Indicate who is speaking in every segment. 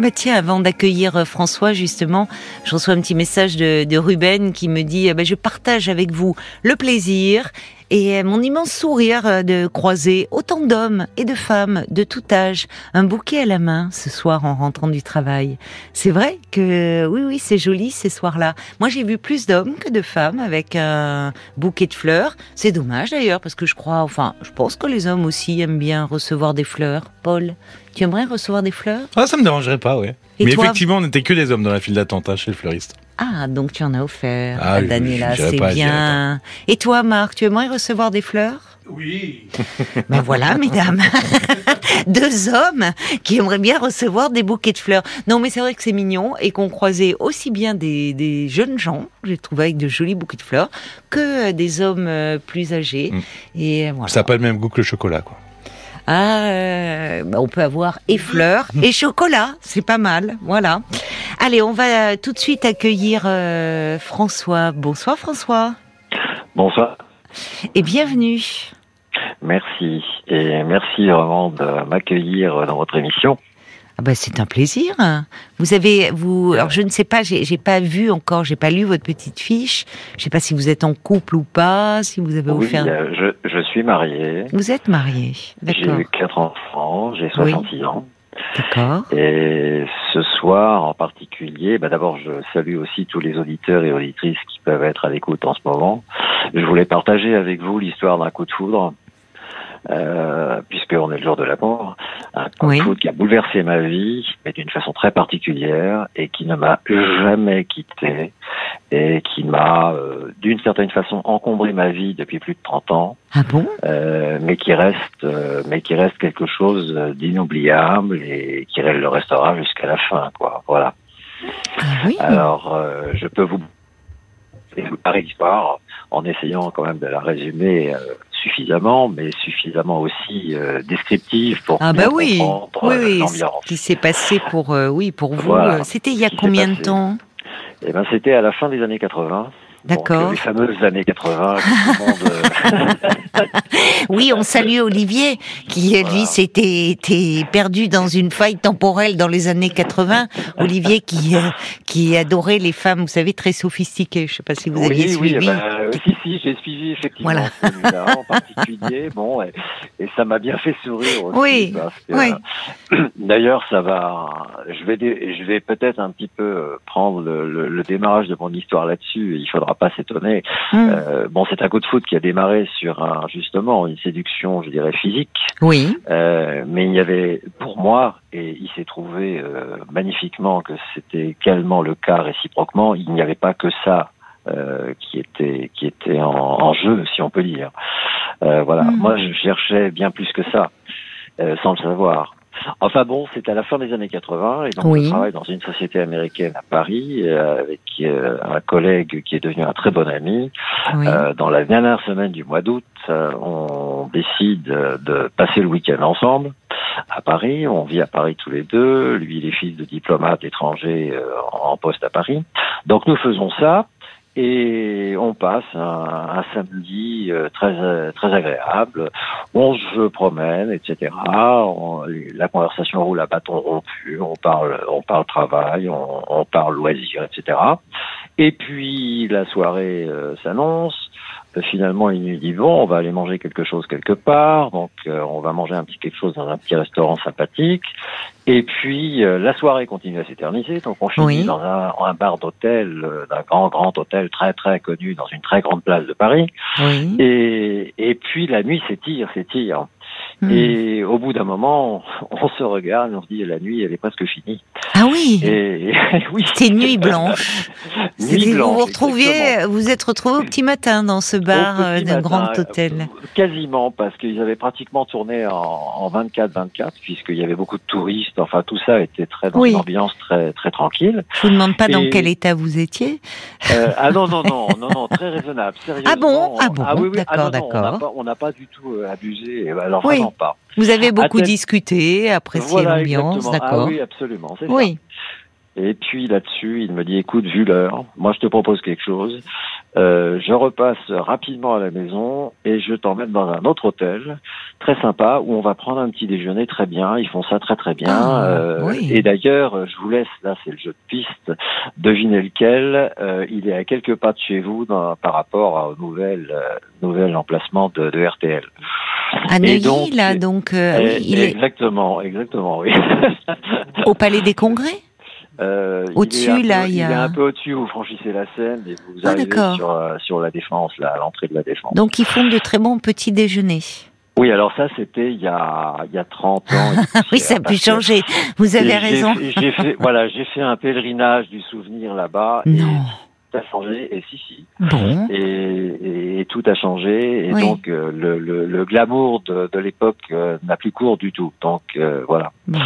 Speaker 1: Bah tiens, avant d'accueillir euh, François, justement, je reçois un petit message de, Ruben qui me dit bah, Je partage avec vous le plaisir et mon immense sourire euh, de croiser autant d'hommes et de femmes de tout âge, un bouquet à la main ce soir en rentrant du travail. C'est vrai que oui, oui, c'est joli ces soirs-là. Moi, j'ai vu plus d'hommes que de femmes avec un bouquet de fleurs. C'est dommage d'ailleurs parce que je crois, enfin, je pense que les hommes aussi aiment bien recevoir des fleurs. Paul, tu aimerais recevoir des fleurs?
Speaker 2: Ah, ça me dérangerait pas, ouais. Mais effectivement, on n'était que des hommes dans la file d'attente hein, chez le fleuriste.
Speaker 1: Ah, donc tu en as offert ah, à Daniela, c'est bien. Et toi, Marc, tu aimerais recevoir des fleurs?
Speaker 3: Oui.
Speaker 1: Ben voilà, mesdames, deux hommes qui aimeraient bien recevoir des bouquets de fleurs. Non, mais c'est vrai que c'est mignon et qu'on croisait aussi bien des, jeunes gens, j'ai trouvé avec de jolis bouquets de fleurs, que des hommes euh, plus âgés. Mm.
Speaker 2: Et voilà. Ça n'a pas le même goût que le chocolat, quoi.
Speaker 1: Ah, euh, bah, on peut avoir et fleurs et chocolat, c'est pas mal, voilà. Allez, on va tout de suite accueillir euh, François. Bonsoir François.
Speaker 4: Bonsoir.
Speaker 1: Et bienvenue.
Speaker 4: Merci et merci vraiment de m'accueillir dans votre émission.
Speaker 1: Ah bah, c'est un plaisir. Vous avez, vous, alors je ne sais pas, j'ai pas vu encore, j'ai pas lu votre petite fiche. Je sais pas si vous êtes en couple ou pas, si vous avez
Speaker 4: oui,
Speaker 1: offert.
Speaker 4: Euh, je, je suis marié.
Speaker 1: Vous êtes marié,
Speaker 4: d'accord. J'ai eu quatre enfants, j'ai 66 ans.
Speaker 1: D'accord.
Speaker 4: Et ce soir en particulier, bah d'abord je salue aussi tous les auditeurs et auditrices qui peuvent être à l'écoute en ce moment. Je voulais partager avec vous l'histoire d'un coup de foudre euh, puisqu'on est le jour de la mort, un oui. qui a bouleversé ma vie, mais d'une façon très particulière, et qui ne m'a jamais quitté, et qui m'a, euh, d'une certaine façon, encombré ma vie depuis plus de 30 ans.
Speaker 1: Ah bon?
Speaker 4: Euh, Mais qui reste, euh, mais qui reste quelque chose d'inoubliable et qui le restera jusqu'à la fin, quoi. Voilà.
Speaker 1: Ah oui?
Speaker 4: Alors, euh, je peux vous parler l'histoire en essayant quand même de la résumer suffisamment, mais suffisamment aussi euh, descriptive pour
Speaker 1: ah bah oui,
Speaker 4: comprendre
Speaker 1: oui, l'ambiance. Ce qui s'est passé pour euh, oui pour vous. Euh, c'était il y a combien de temps?
Speaker 4: Eh ben c'était à la fin des années 80.
Speaker 1: D'accord.
Speaker 4: Les fameuses années 80.
Speaker 1: oui, on salue Olivier, qui lui s'était perdu dans une faille temporelle dans les années 80. Olivier qui qui adorait les femmes, vous savez, très sophistiquées. Je ne sais pas si vous aviez suivi.
Speaker 4: Oui, bah, si, si, j'ai suivi effectivement voilà. celui-là en particulier. Bon, et, ça m'a bien fait sourire aussi.
Speaker 1: Oui. oui.
Speaker 4: Euh, d'ailleurs, ça va. Je vais, je vais peut-être un petit peu prendre le, le, le démarrage de mon histoire là-dessus. Il faudra pas s'étonner. Hmm. Euh, bon, c'est un coup de foot qui a démarré sur un, justement une séduction, je dirais, physique.
Speaker 1: Oui.
Speaker 4: Euh, mais il y avait, pour moi, et il s'est trouvé euh, magnifiquement que c'était également le cas réciproquement, il n'y avait pas que ça euh, qui était qui était en, en, jeu, si on peut dire. Euh, voilà. Hmm. Moi, je cherchais bien plus que ça, euh, sans le savoir. Enfin bon, c'est à la fin des années 80 et donc je travaille dans une société américaine à Paris avec un collègue qui est devenu un très bon ami. Dans la dernière semaine du mois d'août, on décide de passer le week-end ensemble à Paris. On vit à Paris tous les deux. Lui, il est fils de diplomate étranger en poste à Paris. Donc nous faisons ça. Et on passe un, un samedi euh, très euh, très agréable. On se promène, etc. la conversation roule à bâton rompu. On parle, on parle travail, on, on parle loisirs, etc. Et puis la soirée euh, s'annonce. Euh, finalement, il nous dit bon, on va aller manger quelque chose quelque part, donc euh, on va manger un petit quelque chose dans un petit restaurant sympathique. Et puis euh, la soirée continue à s'éterniser, donc on finit dans un, un bar d'hôtel, d'un grand grand hôtel très très connu dans une très grande place de Paris.
Speaker 1: Oui.
Speaker 4: Et et puis la nuit s'étire, s'étire. Hmm. Et au bout d'un moment, on se regarde, on se dit la nuit, elle est presque finie.
Speaker 1: Ah oui.
Speaker 4: Et, oui.
Speaker 1: C'était nuit blanche.
Speaker 4: nuit blanche.
Speaker 1: Vous vous retrouviez, vous êtes retrouvé au petit matin dans ce bar euh, d'un grand hôtel. Euh,
Speaker 4: quasiment, parce qu'ils avaient pratiquement tourné en 24-24, puisqu'il y avait beaucoup de touristes. Enfin, tout ça était très dans une ambiance très très tranquille.
Speaker 1: Je vous demande pas dans quel état vous étiez.
Speaker 4: Euh, ah non non non non non très raisonnable. Sérieusement.
Speaker 1: Ah bon? ah bon? Ah oui, oui. D'accord ah d'accord.
Speaker 4: On n'a pas, du tout abusé. Alors oui. Pas.
Speaker 1: Vous avez beaucoup discuté, apprécié l'ambiance, ah d'accord
Speaker 4: Oui, absolument, c'est oui. ça. Et puis là-dessus, il me dit, écoute, vu l'heure, moi je te propose quelque chose. Euh, je repasse rapidement à la maison et je t'emmène dans un autre hôtel très sympa où on va prendre un petit déjeuner très bien. Ils font ça très très bien.
Speaker 1: Ah, euh,
Speaker 4: Et d'ailleurs, je vous laisse, là c'est le jeu de piste, devinez lequel. Euh, il est à quelques pas de chez vous dans, par rapport au nouvel, euh, nouvel emplacement de, de RTL.
Speaker 1: À Neuilly, là, donc.
Speaker 4: Euh, il exactement, est... exactement, oui.
Speaker 1: au Palais des Congrès?
Speaker 4: Euh,
Speaker 1: au-dessus, là, il y a.
Speaker 4: Il est un peu au-dessus, vous franchissez la Seine et vous ah, arrivez sur, euh, sur la Défense, là, à l'entrée de la Défense.
Speaker 1: Donc, ils font de très bons petits déjeuners.
Speaker 4: Oui, alors ça, c'était il y a, il y a 30 ans.
Speaker 1: oui, ça a pu changer. Vous avez raison.
Speaker 4: J'ai fait, voilà, j'ai fait un pèlerinage du souvenir là-bas.
Speaker 1: Non.
Speaker 4: tout a changé, et si, si.
Speaker 1: Bon.
Speaker 4: Et, et, tout a changé, et donc euh, le, le, le, glamour de, de l'époque euh, n'a plus cours du tout. Donc euh, voilà.
Speaker 1: Bon.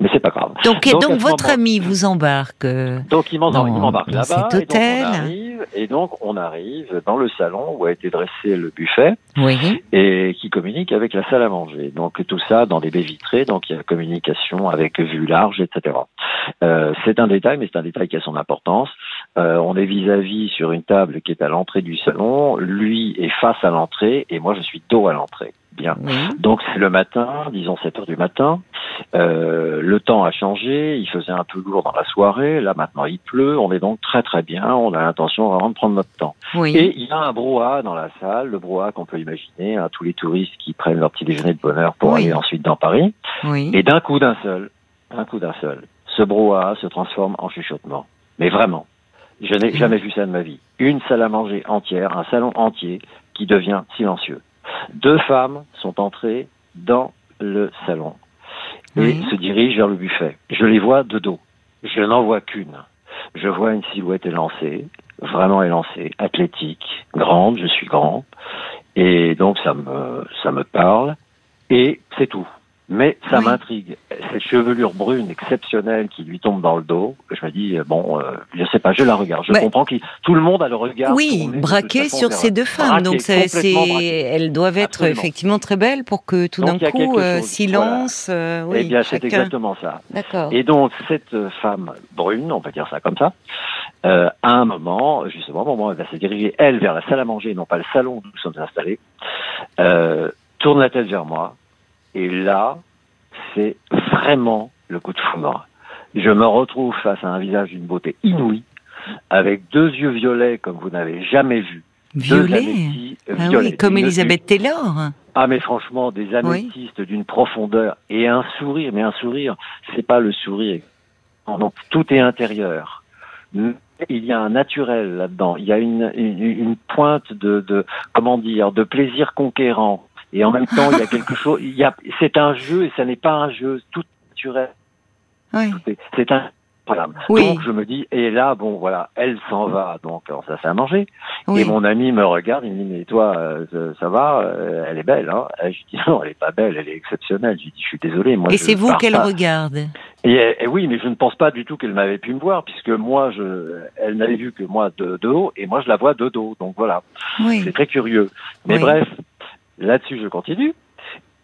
Speaker 4: Mais c'est pas grave.
Speaker 1: Donc, et donc, votre ami vous embarque. Euh,
Speaker 4: donc il m'embarque là-bas.
Speaker 1: Cet hôtel.
Speaker 4: Et donc, on arrive, et donc on arrive dans le salon où a été dressé le buffet.
Speaker 1: Oui.
Speaker 4: Et qui communique avec la salle à manger. Donc tout ça dans des baies vitrées. Donc il y a communication avec vue large, etc. Euh, c'est un détail, mais c'est un détail qui a son importance. Euh, on est vis-à-vis -vis sur une table qui est à l'entrée du salon. Lui est face à l'entrée et moi je suis dos à l'entrée. Bien. Donc c'est le matin, disons 7 heures du matin. Euh, le temps a changé, il faisait un peu lourd dans la soirée, là maintenant il pleut, on est donc très très bien, on a l'intention vraiment de prendre notre temps.
Speaker 1: Oui.
Speaker 4: Et il y a un brouhaha dans la salle, le brouhaha qu'on peut imaginer, hein, tous les touristes qui prennent leur petit déjeuner de bonheur pour
Speaker 1: Oui.
Speaker 4: aller ensuite dans Paris.
Speaker 1: Oui.
Speaker 4: Et d'un coup d'un seul, d'un coup d'un seul, ce brouhaha se transforme en chuchotement. Mais vraiment, je n'ai jamais vu ça de ma vie. Une salle à manger entière, un salon entier qui devient silencieux. Deux femmes sont entrées dans le salon et
Speaker 1: Oui.
Speaker 4: se dirigent vers le buffet. Je les vois de dos. Je n'en vois qu'une. Je vois une silhouette élancée, vraiment élancée, athlétique, grande, je suis grand, et donc ça me, ça me parle, et c'est tout. Mais ça
Speaker 1: Oui.
Speaker 4: m'intrigue. Cette chevelure brune exceptionnelle qui lui tombe dans le dos, je me dis, euh, bon, euh, je sais pas, je la regarde. Je
Speaker 1: Ouais.
Speaker 4: comprends que tout le monde a le regard.
Speaker 1: Oui, braqué sur ces deux femmes.
Speaker 4: braqué,
Speaker 1: Donc, c'est, elles doivent être
Speaker 4: Absolument.
Speaker 1: effectivement très belles pour que tout d'un coup, euh, silence. euh, oui,
Speaker 4: eh bien, c'est exactement ça.
Speaker 1: D'accord.
Speaker 4: Et donc, cette euh, femme brune, on peut dire ça comme ça, à un moment, justement, au moment où elle va se diriger, elle, vers la salle à manger, non pas le salon où nous sommes installés, tourne la tête vers moi. Et là, c'est vraiment le coup de foudre. Je me retrouve face à un visage d'une beauté inouïe, avec deux yeux violets comme vous n'avez jamais vu.
Speaker 1: Violet. Ah
Speaker 4: violets.
Speaker 1: oui, comme Elisabeth Taylor.
Speaker 4: ah mais franchement, des améthystes d'une profondeur et un sourire, mais un sourire, c'est pas le sourire. Non, tout est intérieur. Il y a un naturel là-dedans. Il y a une, une, une pointe de, de, comment dire, de plaisir conquérant. Et en même temps, il y a quelque chose. Il y a, c'est un jeu et ça n'est pas un jeu. Tout naturel.
Speaker 1: Oui.
Speaker 4: C'est- un.
Speaker 1: Oui.
Speaker 4: Donc je me dis et là bon voilà elle s'en va donc alors, ça à manger
Speaker 1: oui.
Speaker 4: et mon ami me regarde, il me dit mais toi euh, ça, va, euh, elle est belle hein. Et Je dis non, elle est pas belle, elle est exceptionnelle. Je lui dis je suis désolé moi.
Speaker 1: Et c'est vous qu'elle regarde.
Speaker 4: Et, et oui, mais je ne pense pas du tout qu'elle m'avait pu me voir puisque moi je, elle n'avait vu que moi de, de haut et moi je la vois de dos. Donc voilà,
Speaker 1: Oui.
Speaker 4: c'est très curieux. Mais bref, là-dessus je continue.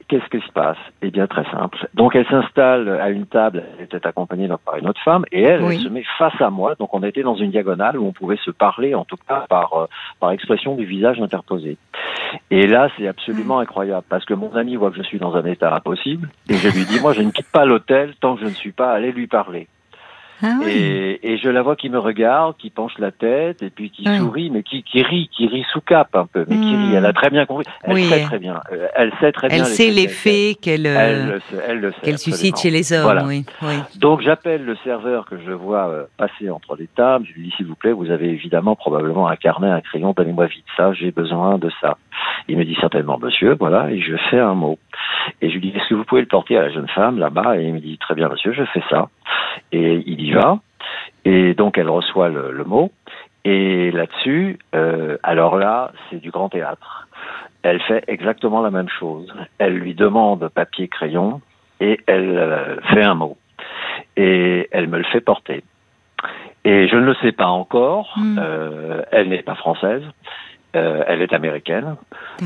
Speaker 4: Qu'est-ce qui se passe? Eh bien, très simple. Donc, elle s'installe à une table, elle était accompagnée donc par une autre femme, et elle,
Speaker 1: Oui.
Speaker 4: elle se met face à moi. Donc, on était dans une diagonale où on pouvait se parler, en tout cas par, euh, par expression du visage interposé. Et là, c'est absolument incroyable, parce que mon ami voit que je suis dans un état impossible, et je lui dis, moi, je ne quitte pas l'hôtel tant que je ne suis pas allé lui parler.
Speaker 1: Ah oui.
Speaker 4: Et, et je la vois qui me regarde, qui penche la tête, et puis qui
Speaker 1: Oui.
Speaker 4: sourit, mais qui, qui rit, qui rit sous cap un peu, mais qui
Speaker 1: Hmm.
Speaker 4: rit. Elle a très bien compris. Elle
Speaker 1: Oui.
Speaker 4: sait très bien. Euh, Elle sait très bien.
Speaker 1: Elle sait
Speaker 4: l'effet
Speaker 1: l'effet qu'elle,
Speaker 4: qu'elle- Elle. Elle
Speaker 1: suscite chez les hommes.
Speaker 4: Voilà.
Speaker 1: Oui.
Speaker 4: Donc j'appelle le serveur que je vois euh, passer entre les tables. Je lui dis s'il vous plaît, vous avez évidemment probablement un carnet, un crayon, donnez-moi vite ça, j'ai besoin de ça. Il me dit certainement monsieur, voilà, et je fais un mot. Et je lui dis est-ce que vous pouvez le porter à la jeune femme là-bas? Et il me dit très bien monsieur, je fais ça. Et il y va. Et donc elle reçoit le, le mot. Et là-dessus, euh, alors là, c'est du grand théâtre. Elle fait exactement la même chose. Elle lui demande papier, crayon, et elle euh, fait un mot. Et elle me le fait porter. Et je ne le sais pas encore.
Speaker 1: Mm.
Speaker 4: euh, elle n'est pas française. Euh, elle est américaine.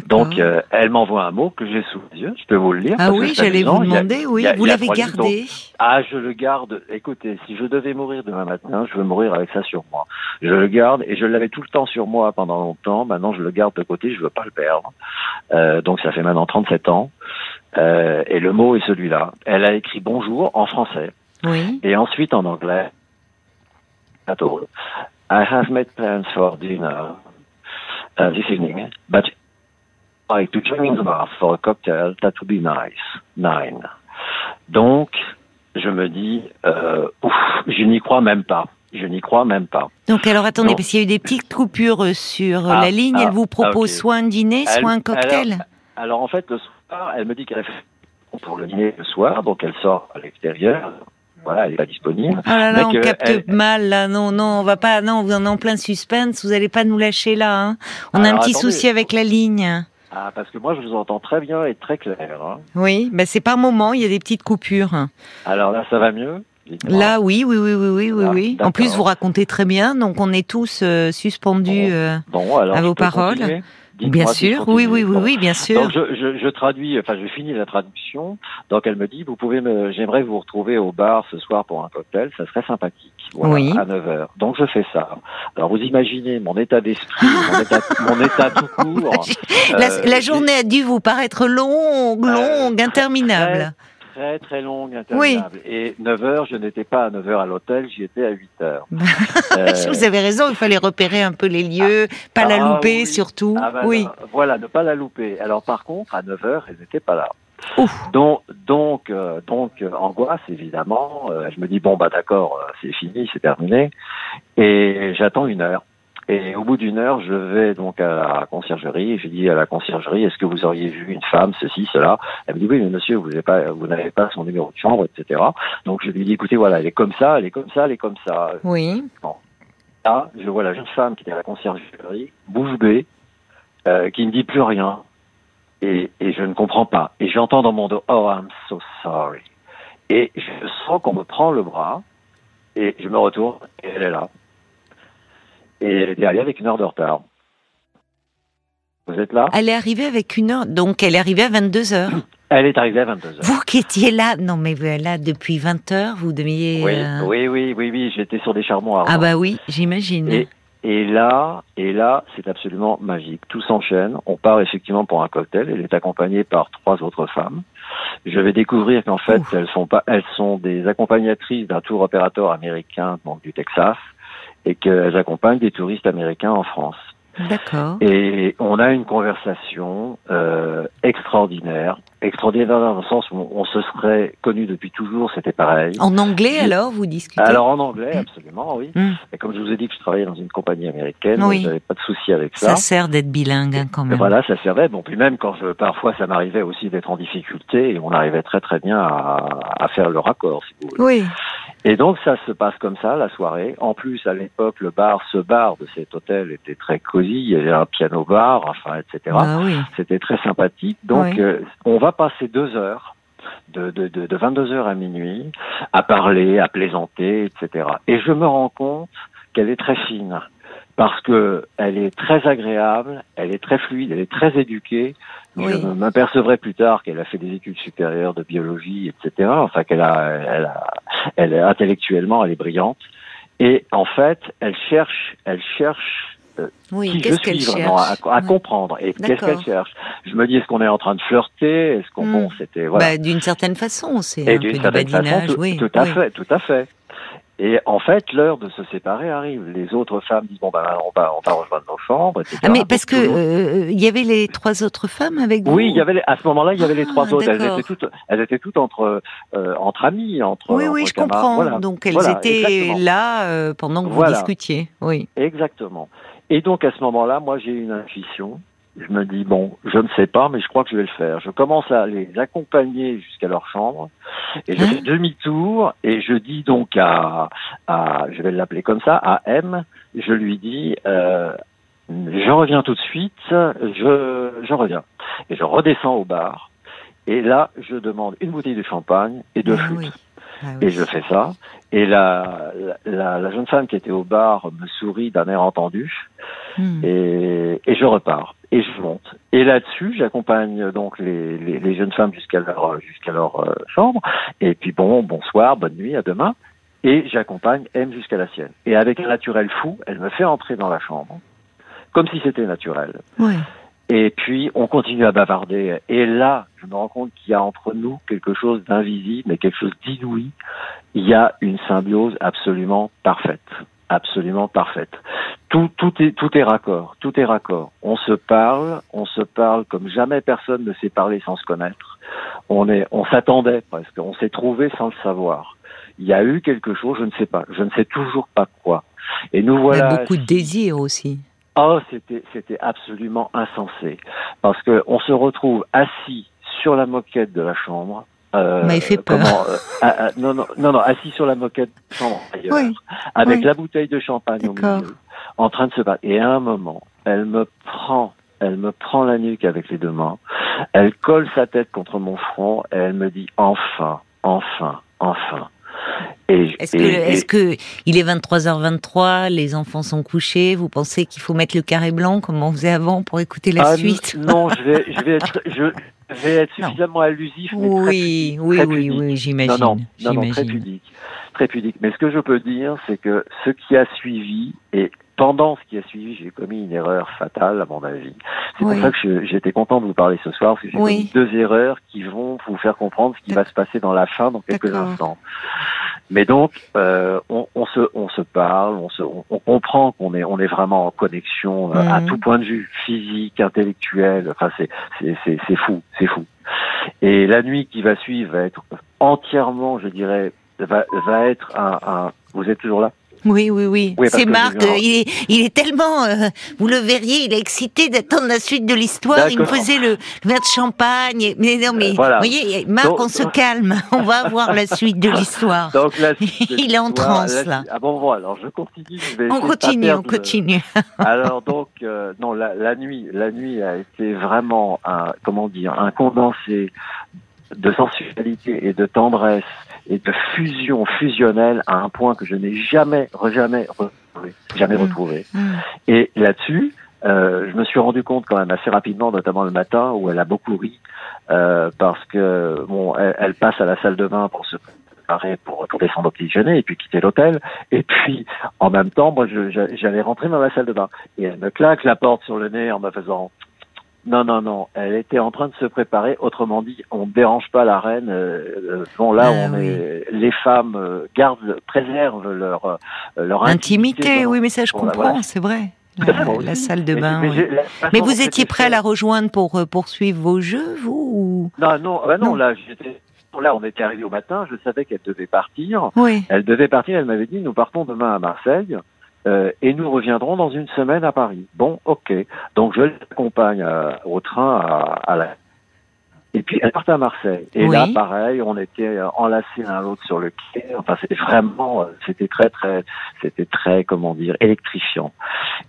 Speaker 4: Donc, euh, elle m'envoie un mot que j'ai sous les yeux. Je peux vous le lire.
Speaker 1: Ah oui, j'allais vous demander. oui, vous l'avez gardé.
Speaker 4: Ah, je le garde. Écoutez, si je devais mourir demain matin, je veux mourir avec ça sur moi. Je le garde et je l'avais tout le temps sur moi pendant longtemps. Maintenant, je le garde de côté. Je veux pas le perdre. Euh, donc, ça fait maintenant 37 ans. Euh, et le mot est celui-là. Elle a écrit bonjour en français.
Speaker 1: Oui.
Speaker 4: Et ensuite en anglais. I have made plans for dinner uh, this evening, but like to join in the bar for a cocktail, that would be nice. Nine. Donc, je me dis, euh, ouf, je n'y crois même pas. Je n'y crois même pas.
Speaker 1: Donc alors attendez, parce qu'il y a eu des petites coupures sur ah, la ligne, elle ah, vous propose soit un dîner, soit un cocktail
Speaker 4: alors, en fait, le soir, elle me dit qu'elle fait pour le dîner le soir, donc elle sort à l'extérieur, voilà, elle n'est pas disponible.
Speaker 1: Oh là là, on capte mal, là. Non, non, on va pas, non, en êtes en plein suspense, vous allez pas nous lâcher là, hein. On a un petit souci avec la ligne.
Speaker 4: Ah, parce que moi, je vous entends très bien et très clair. Hein.
Speaker 1: Oui, ben c'est par moment, il y a des petites coupures.
Speaker 4: Alors là, ça va mieux?
Speaker 1: Là, oui, oui, oui, oui, oui, oui. Ah, en plus, vous racontez très bien, donc on est tous euh, suspendus euh, à vos paroles. Bien sûr, oui, oui, oui, oui, bien sûr.
Speaker 4: Donc je, je, je, traduis, enfin je finis la traduction. Donc elle me dit, vous pouvez me, j'aimerais vous retrouver au bar ce soir pour un cocktail, ça serait sympathique. Voilà, oui. À 9 h Donc je fais ça. Alors vous imaginez mon état d'esprit, mon état, mon état tout court.
Speaker 1: la, la, euh, journée a dû vous paraître longue, longue, euh, interminable
Speaker 4: très très longue, interminable. Et 9 heures, je n'étais pas à 9 heures à l'hôtel, j'y étais à 8 heures.
Speaker 1: euh... Vous avez raison, il fallait repérer un peu les lieux, pas la ah louper surtout. Ah bah oui.
Speaker 4: voilà, ne pas la louper. Alors par contre, à 9 heures, elle n'était pas là. Ouf. Donc, donc, euh, donc, euh, angoisse évidemment. Euh, je me dis bon bah d'accord, c'est fini, c'est terminé, et j'attends une heure. Et au bout d'une heure, je vais donc à la conciergerie et je dis à la conciergerie, est-ce que vous auriez vu une femme, ceci, cela? Elle me dit oui, mais monsieur, vous n'avez pas, vous n'avez pas son numéro de chambre, etc. Donc je lui dis, écoutez, voilà, elle est comme ça, elle est comme ça, elle est comme ça.
Speaker 1: Oui.
Speaker 4: Bon. Là, je vois la jeune femme qui était à la conciergerie, bouche bée, euh, qui ne dit plus rien. Et, et je ne comprends pas. Et j'entends dans mon dos, oh, I'm so sorry. Et je sens qu'on me prend le bras, et je me retourne, et elle est là. Et elle était arrivée avec une heure de retard. Vous êtes là?
Speaker 1: Elle est arrivée avec une heure, donc elle est arrivée à 22 heures.
Speaker 4: Elle est arrivée à 22 heures.
Speaker 1: Vous qui étiez là, non mais là depuis 20 heures, vous deviez...
Speaker 4: Oui, euh, oui, oui, oui, oui, j'étais sur des charbons
Speaker 1: Ah bah oui, j'imagine.
Speaker 4: Et, et, là, et là, c'est absolument magique. Tout s'enchaîne. On part effectivement pour un cocktail. Elle est accompagnée par trois autres femmes. Je vais découvrir qu'en fait, elles sont pas, elles sont des accompagnatrices d'un tour opérateur américain, donc du Texas et qu'elles accompagnent des touristes américains en France.
Speaker 1: D'accord.
Speaker 4: Et on a une conversation euh, extraordinaire, extraordinaire dans le sens où on se serait connu depuis toujours, c'était pareil.
Speaker 1: En anglais alors, vous discutez
Speaker 4: Alors en anglais, absolument, oui. Hmm. Et comme je vous ai dit que je travaillais dans une compagnie américaine, oui. j'avais pas de souci avec ça.
Speaker 1: Ça sert d'être bilingue hein, quand même. Et
Speaker 4: voilà, ça servait. Bon, puis même quand je, parfois ça m'arrivait aussi d'être en difficulté, et on arrivait très très bien à, à faire le raccord, si vous
Speaker 1: voulez. Oui.
Speaker 4: Et donc ça se passe comme ça la soirée. En plus, à l'époque, le bar, ce bar de cet hôtel était très Il y avait un piano bar, enfin, etc.
Speaker 1: Ah oui.
Speaker 4: C'était très sympathique. Donc, euh, on va passer deux heures. De, de, de, de 22 heures à minuit, à parler, à plaisanter, etc. Et je me rends compte qu'elle est très fine parce que elle est très agréable, elle est très fluide, elle est très éduquée. Je m'apercevrai plus tard qu'elle a fait des études supérieures de biologie, etc. Enfin qu'elle a, elle a, elle intellectuellement, elle est brillante. Et en fait, elle cherche, elle cherche
Speaker 1: euh, oui, qui je suis
Speaker 4: vraiment à, comprendre. Et qu'est-ce qu'elle cherche? Je me dis, est-ce qu'on est en train de flirter? Est-ce qu'on, bon, hmm. c'était voilà.
Speaker 1: Bah, d'une certaine façon, c'est un peu du badinage,
Speaker 4: façon,
Speaker 1: oui.
Speaker 4: Tout à fait, tout à fait. Et en fait, l'heure de se séparer arrive. Les autres femmes disent bon ben on va on va rejoindre nos chambres. Etc.
Speaker 1: Ah mais parce que euh, il y avait les trois autres femmes avec vous?
Speaker 4: Oui, il y avait à ce moment-là il y avait les trois ah, autres. Elles étaient toutes elles étaient toutes entre euh, entre amies, entre.
Speaker 1: Oui oui je comprends. Donc elles étaient là euh, pendant que vous discutiez. Oui.
Speaker 4: Exactement. Et donc à ce moment-là, moi j'ai une intuition je me dis bon, je ne sais pas, mais je crois que je vais le faire. Je commence à les accompagner jusqu'à leur chambre et je fais demi-tour et je dis donc à, à je vais l'appeler comme ça, à M, je lui dis euh, je reviens tout de suite, je, je reviens. Et je redescends au bar. Et là, je demande une bouteille de champagne et deux ah flûtes. Ah et je fais ça. Et la, la, la, jeune femme qui était au bar me sourit d'un air entendu. Hmm. Et, et, je repars. Et je monte. Et là-dessus, j'accompagne donc les, les, les, jeunes femmes jusqu'à leur, jusqu'à leur euh, chambre. Et puis bon, bonsoir, bonne nuit, à demain. Et j'accompagne M jusqu'à la sienne. Et avec un naturel fou, elle me fait entrer dans la chambre. Comme si c'était naturel.
Speaker 1: Ouais.
Speaker 4: Et puis, on continue à bavarder. Et là, je me rends compte qu'il y a entre nous quelque chose d'invisible, mais quelque chose d'inouï. Il y a une symbiose absolument parfaite. Absolument parfaite. Tout, tout est, tout est raccord. Tout est raccord. On se parle, on se parle comme jamais personne ne s'est parlé sans se connaître. On est, on s'attendait presque. On s'est trouvé sans le savoir. Il y a eu quelque chose, je ne sais pas. Je ne sais toujours pas quoi.
Speaker 1: Et nous voilà. Il y a beaucoup de désirs aussi.
Speaker 4: Oh, c'était c'était absolument insensé parce que on se retrouve assis sur la moquette de la chambre.
Speaker 1: Euh, Mais fait peur.
Speaker 4: Euh, non, non, non, non, assis sur la moquette de la chambre ailleurs, avec la bouteille de champagne au milieu, en train de se battre. Et à un moment, elle me prend, elle me prend la nuque avec les deux mains, elle colle sa tête contre mon front et elle me dit enfin, enfin, enfin.
Speaker 1: Est-ce que, est que il est 23h23, les enfants sont couchés, vous pensez qu'il faut mettre le carré blanc comme on faisait avant pour écouter la
Speaker 4: ah,
Speaker 1: suite
Speaker 4: Non, je vais, je vais être, je vais être suffisamment allusif. Mais
Speaker 1: oui,
Speaker 4: très,
Speaker 1: oui, oui, oui, j'imagine.
Speaker 4: Non, non, non, très pudique, très pudique. Mais ce que je peux dire, c'est que ce qui a suivi et pendant ce qui a suivi, j'ai commis une erreur fatale, à mon avis. C'est pour ça que j'étais content de vous parler ce soir, parce que j'ai commis deux erreurs qui vont vous faire comprendre ce qui va se passer dans la fin dans quelques instants. Mais donc, euh, on, on, se, on se parle, on, se, on, comprend qu'on est, on est vraiment en connexion euh, à mhm. tout point de vue, physique, intellectuel. Enfin, c'est, fou, c'est fou. Et la nuit qui va suivre va être entièrement, je dirais, va, va être un, un. Vous êtes toujours là?
Speaker 1: Oui, oui, oui. c'est Marc, il, est, il est tellement, euh, vous le verriez, il est excité d'attendre la suite de l'histoire. Il me faisait le, verre de champagne. Mais non, mais vous voyez, Marc, on se calme. On va voir la suite de l'histoire. Il est en transe là.
Speaker 4: Ah bon, bon, alors je continue.
Speaker 1: on continue, on continue.
Speaker 4: alors donc, euh, non, la, la, nuit, la nuit a été vraiment un, comment dire, un condensé de sensualité et de tendresse et de fusion fusionnelle à un point que je n'ai jamais, jamais retrouvé, jamais mmh. retrouvé. Mmh. Et là-dessus, euh, je me suis rendu compte quand même assez rapidement, notamment le matin, où elle a beaucoup ri euh, parce que bon, elle, passe à la salle de bain pour se préparer pour, pour descendre au petit déjeuner et puis quitter l'hôtel. Et puis, en même temps, moi, j'allais rentrer dans la salle de bain et elle me claque la porte sur le nez en me faisant non, non, non. Elle était en train de se préparer. Autrement dit, on ne dérange pas la reine. Euh, bon, là, ah on est, les femmes euh, gardent, préservent leur euh, leur
Speaker 1: intimité. oui, mais ça, je comprends. C'est vrai. La, salle de bain. Mais, vous étiez prêt à la rejoindre pour poursuivre vos jeux, vous
Speaker 4: Non, non, bah non, Là, j'étais. Là, on était arrivé au matin. Je savais qu'elle devait partir.
Speaker 1: Oui.
Speaker 4: Elle devait partir. Elle m'avait dit, nous partons demain à Marseille. Euh, et nous reviendrons dans une semaine à Paris. Bon, ok. Donc je l'accompagne euh, au train à, à, la... Et puis elle part à Marseille. Et là, pareil, on était euh, enlacés l'un l'autre sur le quai. Enfin, c'était vraiment, c'était très, très, c'était très, comment dire, électrifiant.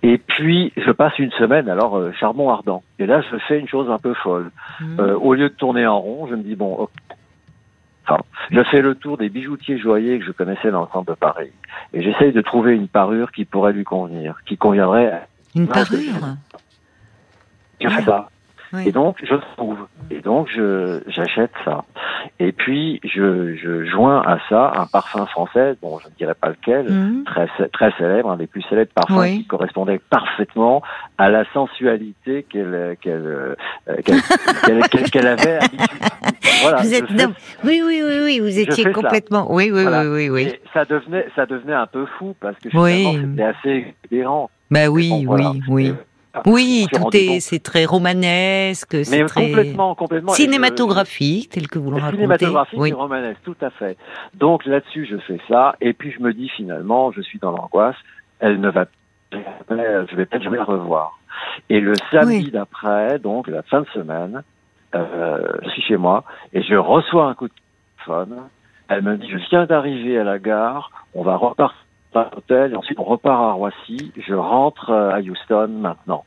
Speaker 4: Et puis, je passe une semaine, alors, charbon ardent. Et là, je fais une chose un peu folle. Mmh. au lieu de tourner en rond, je me dis, bon, ok, je fais le tour des bijoutiers joailliers que je connaissais dans le centre de Paris. Et j'essaye de trouver une parure qui pourrait lui convenir, qui conviendrait à...
Speaker 1: Une parure
Speaker 4: Je fais Et donc, je trouve. Et donc, je j'achète ça. Et puis, je, je joins à ça un parfum français, bon, je ne dirais pas lequel, mhm. très très célèbre, un des plus célèbres parfums qui correspondait parfaitement à la sensualité qu'elle qu'elle euh, qu'elle avait habitude.
Speaker 1: Voilà, vous êtes oui, oui, oui, oui, vous étiez complètement. Oui, oui, oui, oui, oui. Et
Speaker 4: ça devenait, ça devenait un peu fou parce que finalement, c'était assez édérant.
Speaker 1: Ben oui, oui, oui. Oui, tout est, c'est très romanesque, c'est très
Speaker 4: complètement, complètement
Speaker 1: cinématographique, tel que vous le racontez.
Speaker 4: Cinématographique et romanesque, tout à fait. Donc là-dessus, je fais ça, et puis je me dis finalement, je suis dans l'angoisse, elle ne va, je vais peut-être jamais la revoir. Et le samedi d'après, donc la fin de semaine, euh, je suis chez moi et je reçois un coup de téléphone. Elle me dit, je viens d'arriver à la gare, on va repartir ensuite on repart à Roissy. Je rentre euh, à Houston maintenant.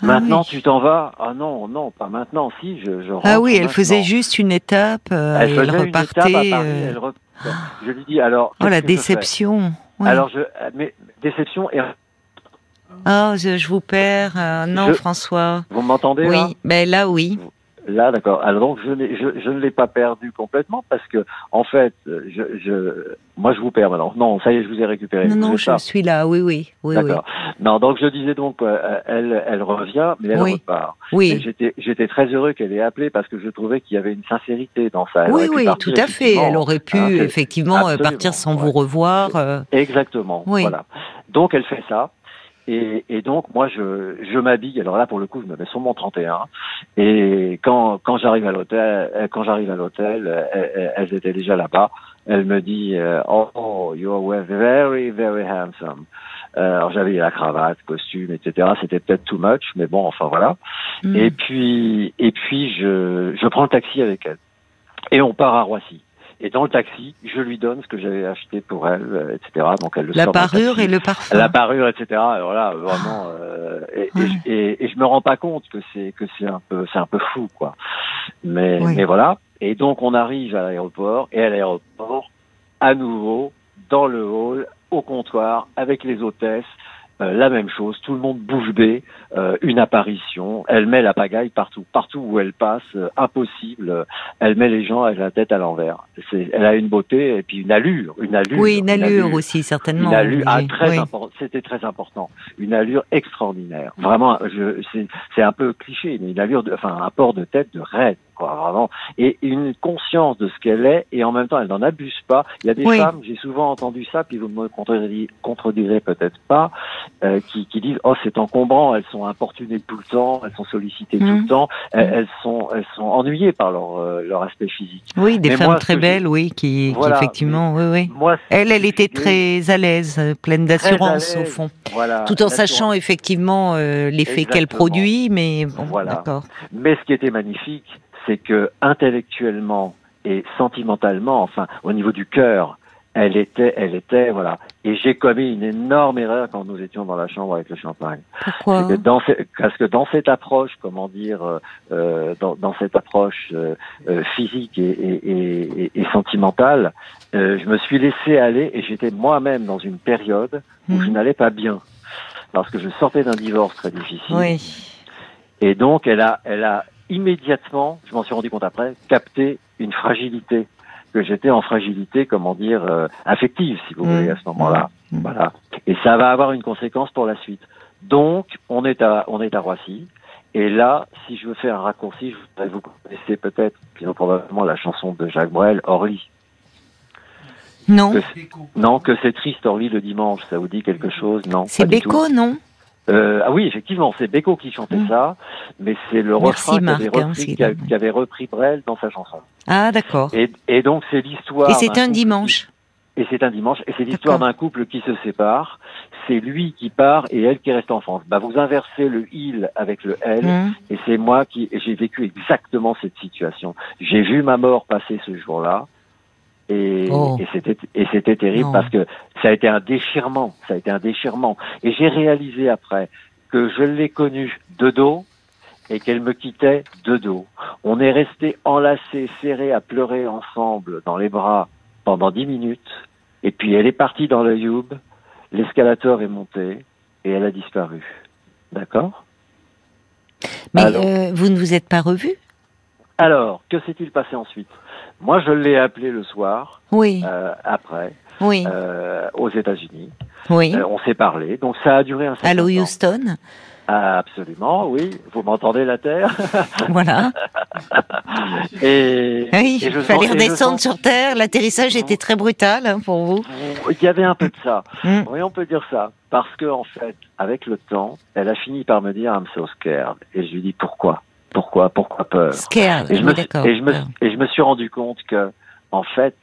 Speaker 4: Ah maintenant, tu t'en vas? Ah non, non, pas maintenant. Si, je, je rentre
Speaker 1: Ah oui, elle faisait juste une étape. Euh, elle, repartait.
Speaker 4: Euh, Je lui dis alors.
Speaker 1: Oh la déception.
Speaker 4: Alors je, mais déception et.
Speaker 1: Oh, je, vous perds. Euh, non, François.
Speaker 4: Vous m'entendez
Speaker 1: Oui,
Speaker 4: là
Speaker 1: ben là, oui.
Speaker 4: Là, d'accord. Alors donc, je, je, je ne l'ai pas perdu complètement parce que, en fait, je, je, moi, je vous perds maintenant. Non, ça y est, je vous ai récupéré.
Speaker 1: Non, non, je suis là. Oui, oui, oui.
Speaker 4: D'accord. Non, donc je disais donc, euh, elle, elle revient, mais elle repart. Oui. J'étais, j'étais très heureux qu'elle ait appelé parce que je trouvais qu'il y avait une sincérité dans ça.
Speaker 1: oui, oui, tout à fait. Elle aurait pu hein, effectivement partir sans vous revoir. Euh.
Speaker 4: Exactement. Oui. Voilà. Donc elle fait ça. Et, et, donc moi je, je m'habille. Alors là pour le coup je me mets sur mon 31. Et quand quand j'arrive à l'hôtel, euh, quand j'arrive à l'hôtel, euh, elles, étaient déjà là-bas. Elle me dit euh, oh you are very very handsome. alors j'avais la cravate, costume, etc. C'était peut-être too much, mais bon enfin voilà. Mm. Et puis et puis je je prends le taxi avec elle et on part à Roissy. Et dans le taxi, je lui donne ce que j'avais acheté pour elle, euh, etc. Donc elle le
Speaker 1: La parure et le parfum.
Speaker 4: La parure, etc. Alors là, vraiment. Euh, et, et, et, je me rends pas compte que c'est que c'est un peu c'est un peu fou, quoi. Mais mais voilà. Et donc on arrive à l'aéroport et à l'aéroport, à nouveau dans le hall, au comptoir, avec les hôtesses. Euh, la même chose, tout le monde bouge bée, euh, une apparition, elle met la pagaille partout, partout où elle passe, euh, impossible, elle met les gens avec la tête à l'envers. Elle a une beauté et puis une allure, une allure.
Speaker 1: Oui, une allure, aussi certainement.
Speaker 4: Une allure, ah, très c'était très important, une allure extraordinaire. Vraiment, c'est un peu cliché, mais une allure, de, enfin un port de tête de vraiment, et une conscience de ce qu'elle est, et en même temps, elle n'en abuse pas. Il y a des femmes, j'ai souvent entendu ça, puis vous me contredirez, peut-être pas, euh, qui, qui, disent oh c'est encombrant, elles sont importunées tout le temps, elles sont sollicitées tout le mhm. temps, elles, sont elles sont ennuyées par leur euh, leur aspect physique.
Speaker 1: Oui, des femmes très belles, oui, qui, effectivement, oui, oui. Moi, elle, elle était très à l'aise, euh, pleine d'assurance au fond, voilà, tout en sachant effectivement l'effet qu'elle produit, mais bon, voilà. d'accord.
Speaker 4: Mais ce qui était magnifique, c'est que intellectuellement et sentimentalement, enfin au niveau du cœur, elle était, elle était, voilà. Et j'ai commis une énorme erreur quand nous étions dans la chambre avec le champagne.
Speaker 1: Pourquoi
Speaker 4: Parce que dans cette approche, comment dire, euh, euh dans, dans, cette approche euh, physique et, et, et, sentimentale, euh, je me suis laissé aller et j'étais moi-même dans une période où je mhm. n'allais pas bien parce que je sortais d'un divorce très difficile.
Speaker 1: Oui.
Speaker 4: Et donc, elle a, elle a immédiatement, je m'en suis rendu compte après, capté une fragilité que j'étais en fragilité, comment dire, euh, affective, si vous mmh. voulez, à ce moment-là. Mmh. Voilà. Et ça va avoir une conséquence pour la suite. Donc, on est à, on est à Roissy. Et là, si je veux faire un raccourci, je vous connaissez peut-être, sinon probablement la chanson de Jacques Brel, Orly.
Speaker 1: Non.
Speaker 4: non, que c'est triste Orly le dimanche, ça vous dit quelque chose? Non.
Speaker 1: C'est Beko, non?
Speaker 4: Euh, ah oui, effectivement, c'est Beko qui chantait mm. ça, mais c'est le refrain qu'avait repris, Brel dans sa chanson.
Speaker 1: Ah d'accord.
Speaker 4: Et, donc c'est l'histoire.
Speaker 1: Et c'est un, dimanche.
Speaker 4: Et c'est un dimanche, et c'est l'histoire d'un couple qui se sépare. C'est lui qui part et elle qui reste en France. Bah vous inversez le il avec le elle, mm. et c'est moi qui j'ai vécu exactement cette situation. J'ai vu ma mort passer ce jour-là. Et, oh. et c'était terrible parce que ça a été un déchirement, ça a été un déchirement. Et j'ai réalisé après que je l'ai connue de dos et qu'elle me quittait de dos. On est resté enlacés, serrés, à pleurer ensemble dans les bras pendant dix minutes. Et puis elle est partie dans le Youb, l'escalator est monté et elle a disparu. D'accord?
Speaker 1: Mais euh, vous ne vous êtes pas revus?
Speaker 4: Alors, que s'est-il passé ensuite? Moi, je l'ai appelé le soir.
Speaker 1: Oui.
Speaker 4: Euh, après.
Speaker 1: Oui.
Speaker 4: Euh, aux États-Unis.
Speaker 1: Oui.
Speaker 4: Euh, on s'est parlé. Donc ça a duré un certain
Speaker 1: Allô, Houston.
Speaker 4: Ah, absolument, oui. Vous m'entendez la Terre
Speaker 1: Voilà.
Speaker 4: et,
Speaker 1: oui, il fallait redescendre sur Terre. L'atterrissage était très brutal hein, pour vous.
Speaker 4: Il y avait un peu de ça. Mm. Oui, on peut dire ça. Parce que en fait, avec le temps, elle a fini par me dire I'm so scared. Et je lui dis pourquoi? Pourquoi Pourquoi peur.
Speaker 1: Scared,
Speaker 4: et je, me,
Speaker 1: et,
Speaker 4: je me, et je me suis rendu compte que, en fait,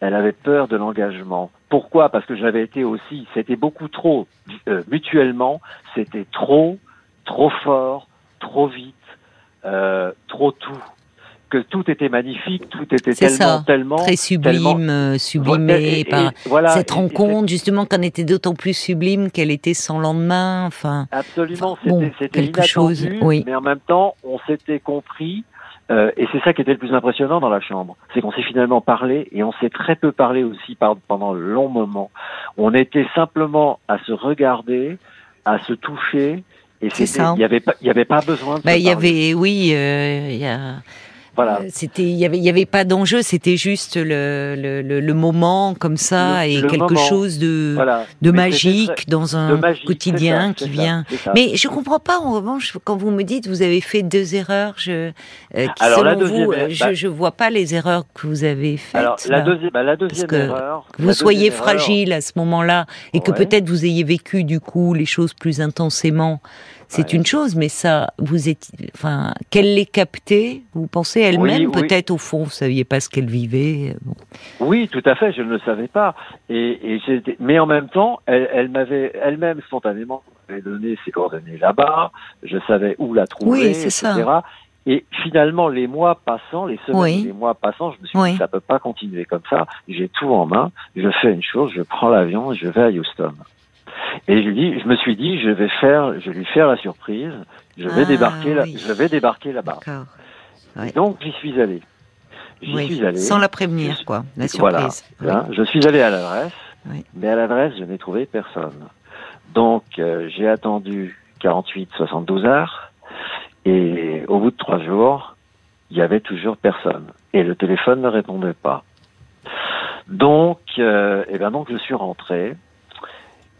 Speaker 4: elle avait peur de l'engagement. Pourquoi? Parce que j'avais été aussi, c'était beaucoup trop, euh, mutuellement, c'était trop, trop fort, trop vite, euh, trop tout que tout était magnifique, tout était tellement, ça, tellement
Speaker 1: très sublime, euh, sublimé par cette rencontre, justement, qu'on était d'autant plus sublime qu'elle était sans lendemain. Enfin,
Speaker 4: absolument, c'était quelque chose. Oui. Mais en même temps, on s'était compris. Euh, et c'est ça qui était le plus impressionnant dans la chambre, c'est qu'on s'est finalement parlé et on s'est très peu parlé aussi pendant le long moment. On était simplement à se regarder, à se toucher. Et il n'y avait pas, il y avait pas besoin de.
Speaker 1: Bah, il y avait, oui, euh, il y a voilà. Euh, c'était, il y avait, il y avait pas d'enjeu. C'était juste le, le, le, moment comme ça et quelque chose de de magique dans un quotidien qui vient. Mais je comprends pas en revanche quand vous me dites vous avez fait deux erreurs. Je, euh, qui, Alors, selon vous, euh, je, bah je vois pas les erreurs que vous avez faites. Alors
Speaker 4: la, deuxième, bah, la deuxième que erreur.
Speaker 1: vous soyez fragile à ce moment-là et que peut-être vous ayez vécu du coup les choses plus intensément c'est une chose, mais ça, vous êtes, enfin, qu'elle l'ait capté, vous pensez elle-même, peut-être au fond, vous saviez pas ce qu'elle vivait.
Speaker 4: Oui, tout à fait, je ne le savais pas. Et, et mais en même temps, elle, m'avait elle-même spontanément donné ses coordonnées là-bas. Je savais où la trouver, oui, etc. Ça. Et finalement, les mois passant, les semaines, les mois passant, je me suis dit, ça peut pas continuer comme ça. J'ai tout en main. Je fais une chose, je prends l'avion, je vais à Houston. Et je, dis, je me suis dit, je vais faire, je vais lui faire la surprise. Je vais ah, débarquer là, je vais débarquer là-bas. Donc j'y suis allé.
Speaker 1: J'y suis allé. Sans la prévenir, quoi, la surprise.
Speaker 4: Voilà. Je suis allé à l'adresse, mais à l'adresse, je n'ai trouvé personne. Donc euh, j'ai attendu 48, 72 heures, et au bout de trois jours, il y avait toujours personne, et le téléphone ne répondait pas. Donc, euh, et eh ben donc je suis rentré.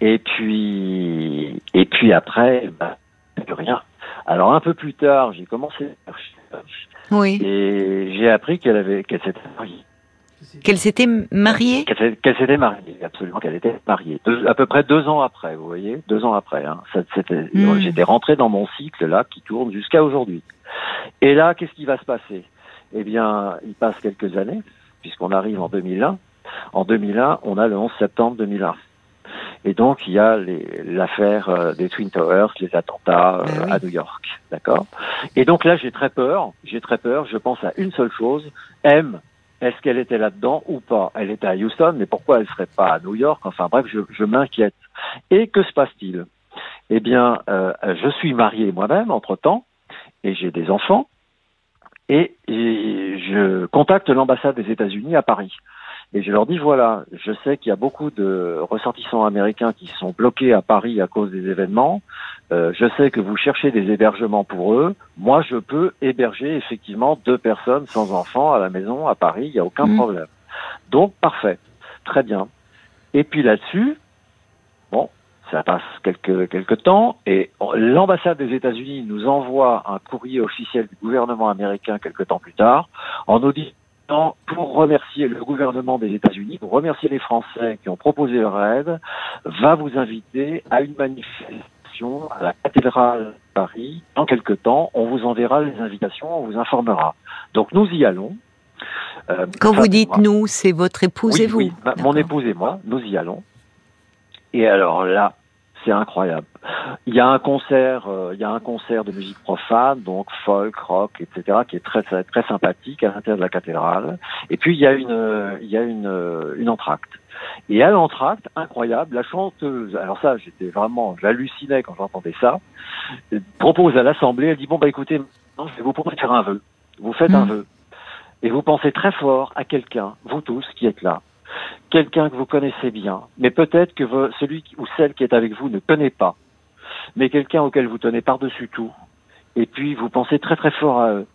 Speaker 4: Et puis, et puis après, bah, plus rien. Alors un peu plus tard, j'ai commencé à
Speaker 1: Oui.
Speaker 4: Et j'ai appris qu'elle avait, qu'elle s'était mariée.
Speaker 1: Qu'elle s'était mariée?
Speaker 4: Qu'elle s'était mariée, absolument, qu'elle était mariée. à peu près deux ans après, vous voyez, deux ans après. Hein. Hmm. J'étais rentré dans mon cycle là, qui tourne jusqu'à aujourd'hui. Et là, qu'est-ce qui va se passer? Eh bien, il passe quelques années, puisqu'on arrive en 2001. En 2001, on a le 11 septembre 2001. Et donc, il y a l'affaire euh, des Twin Towers, les attentats euh, ah à New York. D'accord? Et donc là, j'ai très peur. J'ai très peur. Je pense à une seule chose. M, est-ce qu'elle était là-dedans ou pas? Elle était à Houston, mais pourquoi elle serait pas à New York? Enfin bref, je, je m'inquiète. Et que se passe-t-il? Eh bien, euh, je suis marié moi-même entre-temps, et j'ai des enfants, et je contacte l'ambassade des États-Unis à Paris. Et je leur dis voilà, je sais qu'il y a beaucoup de ressortissants américains qui sont bloqués à Paris à cause des événements. Euh, je sais que vous cherchez des hébergements pour eux. Moi, je peux héberger effectivement deux personnes sans enfants à la maison à Paris. Il n'y a aucun mmh. problème. Donc parfait, très bien. Et puis là-dessus, bon, ça passe quelques quelques temps et l'ambassade des États-Unis nous envoie un courrier officiel du gouvernement américain quelques temps plus tard en nous disant pour remercier le gouvernement des États-Unis, pour remercier les Français qui ont proposé leur aide, va vous inviter à une manifestation à la cathédrale de Paris. Dans quelques temps, on vous enverra les invitations, on vous informera. Donc nous y allons.
Speaker 1: Euh, Quand vous dites nous, c'est votre épouse et vous
Speaker 4: Oui, mon épouse et moi, nous y allons. Et alors là, c'est incroyable. Il y a un concert, euh, il y a un concert de musique profane, donc folk, rock, etc., qui est très très, sympathique à l'intérieur de la cathédrale. Et puis il y a une il y a une une entracte. Et à l'entracte, incroyable, la chanteuse, alors ça, j'étais vraiment, j'hallucinais quand j'entendais ça, propose à l'assemblée, elle dit bon bah écoutez, je vais vous proposer de faire un vœu. Vous faites un mmh. vœu. Et vous pensez très fort à quelqu'un, vous tous qui êtes là, quelqu'un que vous connaissez bien, mais peut-être que celui ou celle qui est avec vous ne connaît pas, mais quelqu'un auquel vous tenez par-dessus tout, et puis vous pensez très très fort à eux.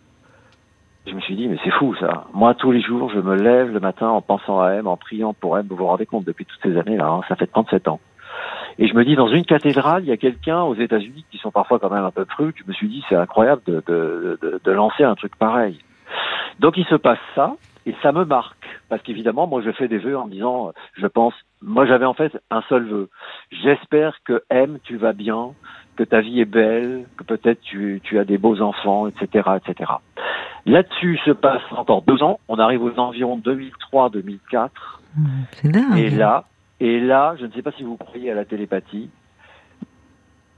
Speaker 4: Je me suis dit, mais c'est fou ça. Moi, tous les jours, je me lève le matin en pensant à M, en priant pour M. Vous vous rendez compte, depuis toutes ces années-là, hein, ça fait 37 ans. Et je me dis, dans une cathédrale, il y a quelqu'un aux États-Unis qui sont parfois quand même un peu crus. Je me suis dit, c'est incroyable de lancer un truc pareil. Donc il se passe ça, et ça me marque. Parce qu'évidemment, moi, je fais des vœux en disant, je pense, moi, j'avais en fait un seul vœu. J'espère que M, tu vas bien, que ta vie est belle, que peut-être tu, tu as des beaux enfants, etc., etc. Là-dessus se passe encore deux ans. On arrive aux environs 2003-2004. Mmh, et là, et là, je ne sais pas si vous croyez à la télépathie.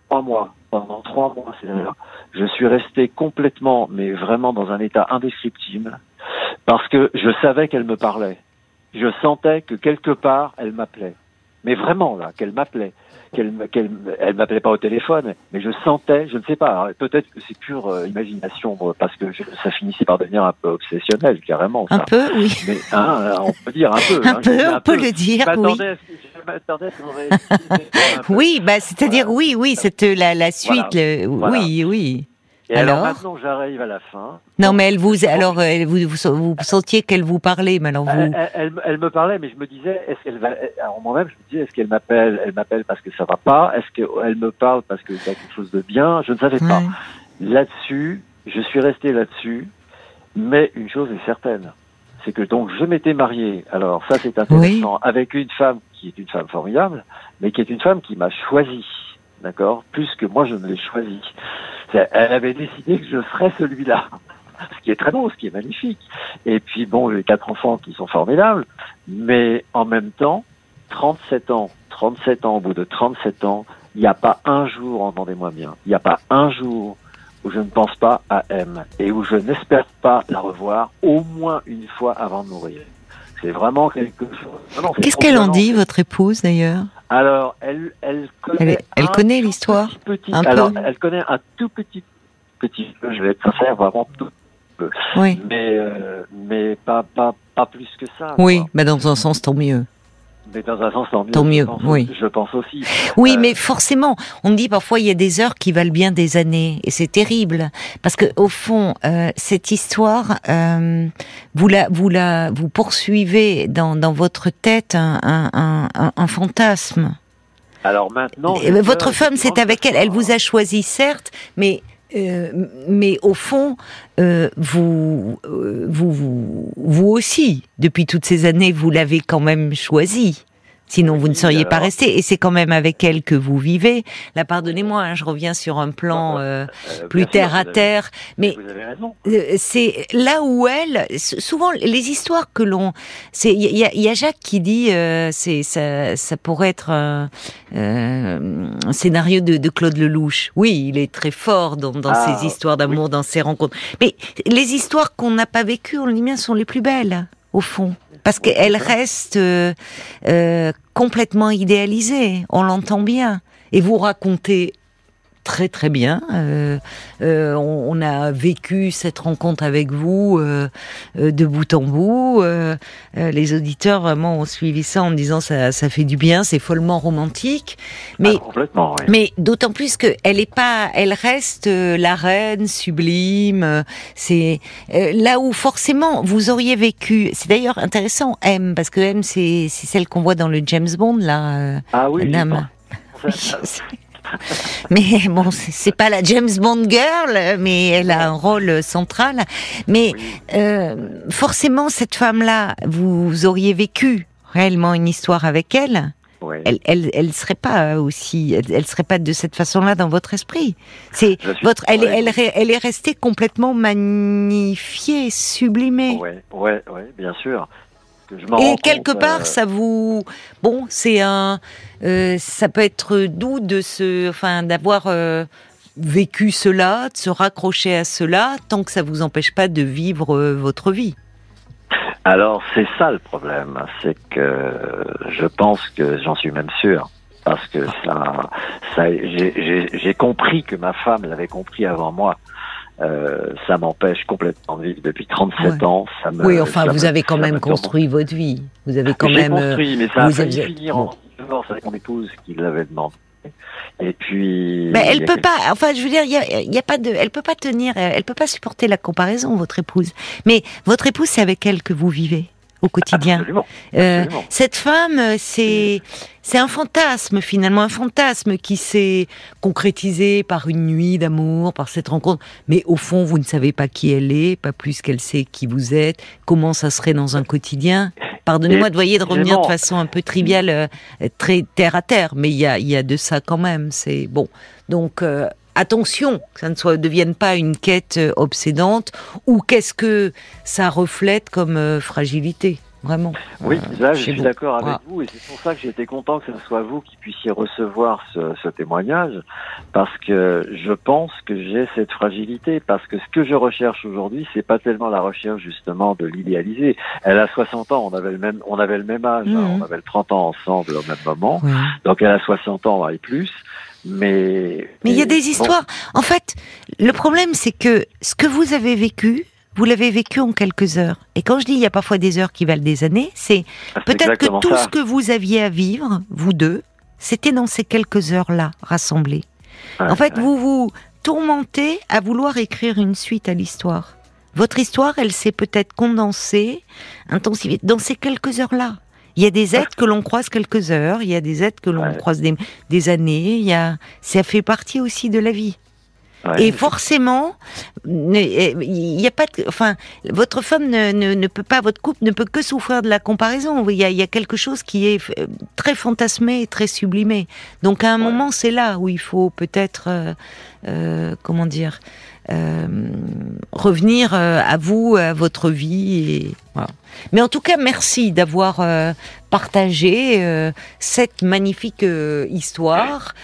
Speaker 4: Trois mois, pendant trois mois, c'est là, je suis resté complètement, mais vraiment dans un état indescriptible parce que je savais qu'elle me parlait. Je sentais que quelque part, elle m'appelait. mais vraiment là, qu'elle m'appelait qu'elle qu'elle elle m'appelait pas au téléphone, mais je sentais, je ne sais pas, peut-être que c'est pure euh, imagination parce que ça finissait par devenir un peu obsessionnel carrément.
Speaker 1: Un peu, oui.
Speaker 4: Mais hein, on peut dire un peu.
Speaker 1: un hein, peu, on peut le dire, oui. oui, bah c'est-à-dire oui, oui, c'est la, la suite, oui, oui.
Speaker 4: Et alors, maintenant j'arrive à la fin.
Speaker 1: Non mais elle vous alors elle, vous, vous, sentiez qu'elle vous parlait mais alors vous
Speaker 4: elle, elle, me parlait mais je me disais est-ce qu'elle va alors moi-même je me disais est-ce qu'elle m'appelle elle m'appelle parce que ça va pas? Est-ce qu'elle me parle parce que c'est quelque chose de bien? Je ne savais pas. Là-dessus je suis resté là-dessus mais une chose est certaine c'est que donc je m'étais marié. Alors ça c'est intéressant avec une femme qui est une femme formidable mais qui est une femme qui m'a choisi d'accord plus que moi je ne l'ai choisi elle avait décidé que je serais celui-là. Ce qui est très beau, ce qui est magnifique. Et puis bon, j'ai quatre enfants qui sont formidables, mais en même temps, 37 ans, 37 ans, au bout de 37 ans, il n'y a pas un jour, entendez-moi bien, il n'y a pas un jour où je ne pense pas à M et où je n'espère pas la revoir au moins une fois avant de mourir. C'est vraiment quelque chose.
Speaker 1: Qu'est-ce qu'elle en dit, votre épouse d'ailleurs?
Speaker 4: Alors, elle, elle connaît,
Speaker 1: elle, connaît l'histoire
Speaker 4: un alors, peu. elle connaît un tout petit, petit peu. Je vais être sincère, vraiment tout peu.
Speaker 1: Oui.
Speaker 4: Mais, euh, mais pas, pas, pas plus que ça.
Speaker 1: Oui, mais dans un sens, tant mieux.
Speaker 4: Mais dans un sens, tant mieux.
Speaker 1: Tant mieux,
Speaker 4: je pense,
Speaker 1: oui.
Speaker 4: Je pense aussi.
Speaker 1: Oui, euh, mais forcément, on me dit parfois il y a des heures qui valent bien des années, et c'est terrible parce que au fond, euh, cette histoire, euh, vous la, vous la, vous poursuivez dans, dans votre tête un, un, un, un fantasme.
Speaker 4: Alors maintenant,
Speaker 1: votre femme, c'est avec elle. Elle vous a choisi, certes, mais euh, mais au fond, euh, vous, euh, vous, vous, vous aussi, depuis toutes ces années, vous l'avez quand même choisi. Sinon, vous ne seriez pas resté. Et c'est quand même avec elle que vous vivez. Là, pardonnez-moi, hein, je reviens sur un plan euh, euh, plus terre à terre. Mais euh, c'est là où elle, souvent les histoires que l'on, c'est il y, a, Jacques qui dit, c'est ça, ça pourrait être un, scénario de, Claude Lelouch. Oui, il est très fort dans, dans ah, ces histoires d'amour, dans ces rencontres. Mais les histoires qu'on n'a pas vécues, on dit bien, sont les plus belles au fond. Parce qu'elle reste euh, euh, complètement idéalisée, on l'entend bien. Et vous racontez très très bien. Euh, euh, on, a vécu cette rencontre avec vous euh, de bout en bout. les auditeurs vraiment ont suivi ça en me disant ça, ça fait du bien, c'est follement romantique. Mais,
Speaker 4: ah,
Speaker 1: mais d'autant plus que elle est pas, elle reste la reine sublime. C'est là où forcément vous auriez vécu. C'est d'ailleurs intéressant M parce que M c'est celle qu'on voit dans le James Bond là.
Speaker 4: ah oui.
Speaker 1: mais bon, c'est pas la James Bond girl, mais elle a un rôle central. Mais euh, forcément, cette femme-là, vous auriez vécu réellement une histoire avec elle. Elle, elle, elle serait pas aussi, elle, serait pas de cette façon-là dans votre esprit. C'est votre, elle, elle, elle, est restée complètement magnifiée, sublimée.
Speaker 4: Ouais, ouais, ouais, bien sûr.
Speaker 1: Et quelque part, euh, ça vous, bon, c'est un, euh, ça peut être doux de se, enfin, d'avoir euh, vécu cela, de se raccrocher à cela, tant que ça vous empêche pas de vivre votre vie.
Speaker 4: Alors c'est ça le problème, c'est que je pense que j'en suis même sûr, parce que ça, ça j'ai compris que ma femme l'avait compris avant moi. Euh, ça m'empêche complètement de vivre depuis 37 ans. Ça me,
Speaker 1: oui, enfin, vous avez quand même construit votre vie. Vous avez quand même.
Speaker 4: construit, mais ça a failli finir en divorce avec mon épouse qui l'avait demandé. Et puis.
Speaker 1: Mais elle peut pas. Enfin, je veux dire, il y a, y a, pas de. Elle peut pas tenir. Elle peut pas supporter la comparaison, votre épouse. Mais votre épouse, c'est avec elle que vous vivez au quotidien.
Speaker 4: Euh,
Speaker 1: cette femme, c'est c'est un fantasme finalement, un fantasme qui s'est concrétisé par une nuit d'amour, par cette rencontre. Mais au fond, vous ne savez pas qui elle est, pas plus qu'elle sait qui vous êtes, comment ça serait dans un quotidien? Pardonnez-moi de voyer de revenir de façon un peu triviale, euh, très terre à terre, mais il y a, y a de ça quand même. C'est bon. Donc euh, attention, que ça ne soit, devienne pas une quête euh, obsédante, ou qu'est-ce que ça reflète comme euh, fragilité vraiment?
Speaker 4: Oui, euh, là, je suis d'accord avec vous, et c'est pour ça que j'étais content que ce soit vous qui puissiez recevoir ce, ce témoignage, parce que je pense que j'ai cette fragilité, parce que ce que je recherche aujourd'hui, c'est pas tellement la recherche justement de l'idéaliser. Elle a 60 ans, on avait le même, on avait le même âge, hein, mhm. on avait le 30 ans ensemble au même moment, donc elle a 60 ans et plus. Mais
Speaker 1: mais il y a des histoires. En fait, le problème c'est que ce que vous avez vécu, vous l'avez vécu en quelques heures. Et quand je dis il y a parfois des heures qui valent des années, c'est ah, peut-être que tout ce que vous aviez à vivre, vous deux, c'était dans ces quelques heures-là rassemblées. en fait, vous vous tourmentez à vouloir écrire une suite à l'histoire. Votre histoire, elle s'est peut-être condensée, intensifiée dans ces quelques heures-là. Il y a des êtres que l'on croise quelques heures, il y a des êtres que l'on croise des, des, années, il y a, ça fait partie aussi de la vie. Et forcément, il n'y a pas, de, enfin, votre femme ne, ne, peut pas, votre couple ne peut que souffrir de la comparaison. Il y, a, il y a quelque chose qui est très fantasmé et très sublimé. Donc à un moment, c'est là où il faut peut-être, euh, euh, comment dire, revenir euh, à vous, à votre vie. Et, voilà. Mais en tout cas, merci d'avoir euh, partagé cette magnifique histoire,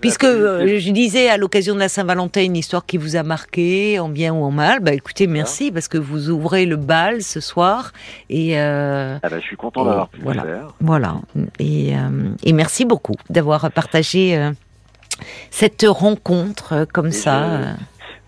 Speaker 1: puisque je disais à l'occasion de la Saint-Valentin une histoire qui vous a marqué, en bien ou en mal. Bah écoutez, merci parce que vous ouvrez le bal ce soir et.
Speaker 4: Ah bah, je suis content d'avoir pu
Speaker 1: voilà,
Speaker 4: le faire.
Speaker 1: Voilà. Et, et merci beaucoup d'avoir partagé cette rencontre comme ça.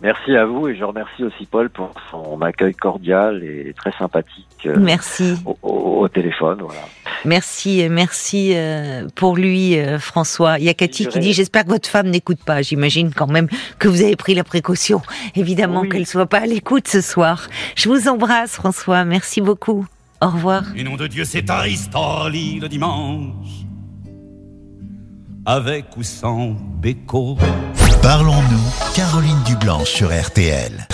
Speaker 4: Merci à vous et je remercie aussi Paul pour son accueil cordial et très sympathique.
Speaker 1: Euh, merci.
Speaker 4: Au, téléphone, voilà.
Speaker 1: Merci, merci euh, pour lui, euh, François. Il y a Cathy qui dit j'espère que votre femme n'écoute pas. J'imagine quand même que vous avez pris la précaution, évidemment qu'elle soit pas à l'écoute ce soir. Je vous embrasse, François. Merci beaucoup. Au revoir.
Speaker 3: Et nom de Dieu, c'est Aristoli le dimanche, avec ou sans béco.
Speaker 5: Parlons-nous, Caroline Dublanche sur RTL.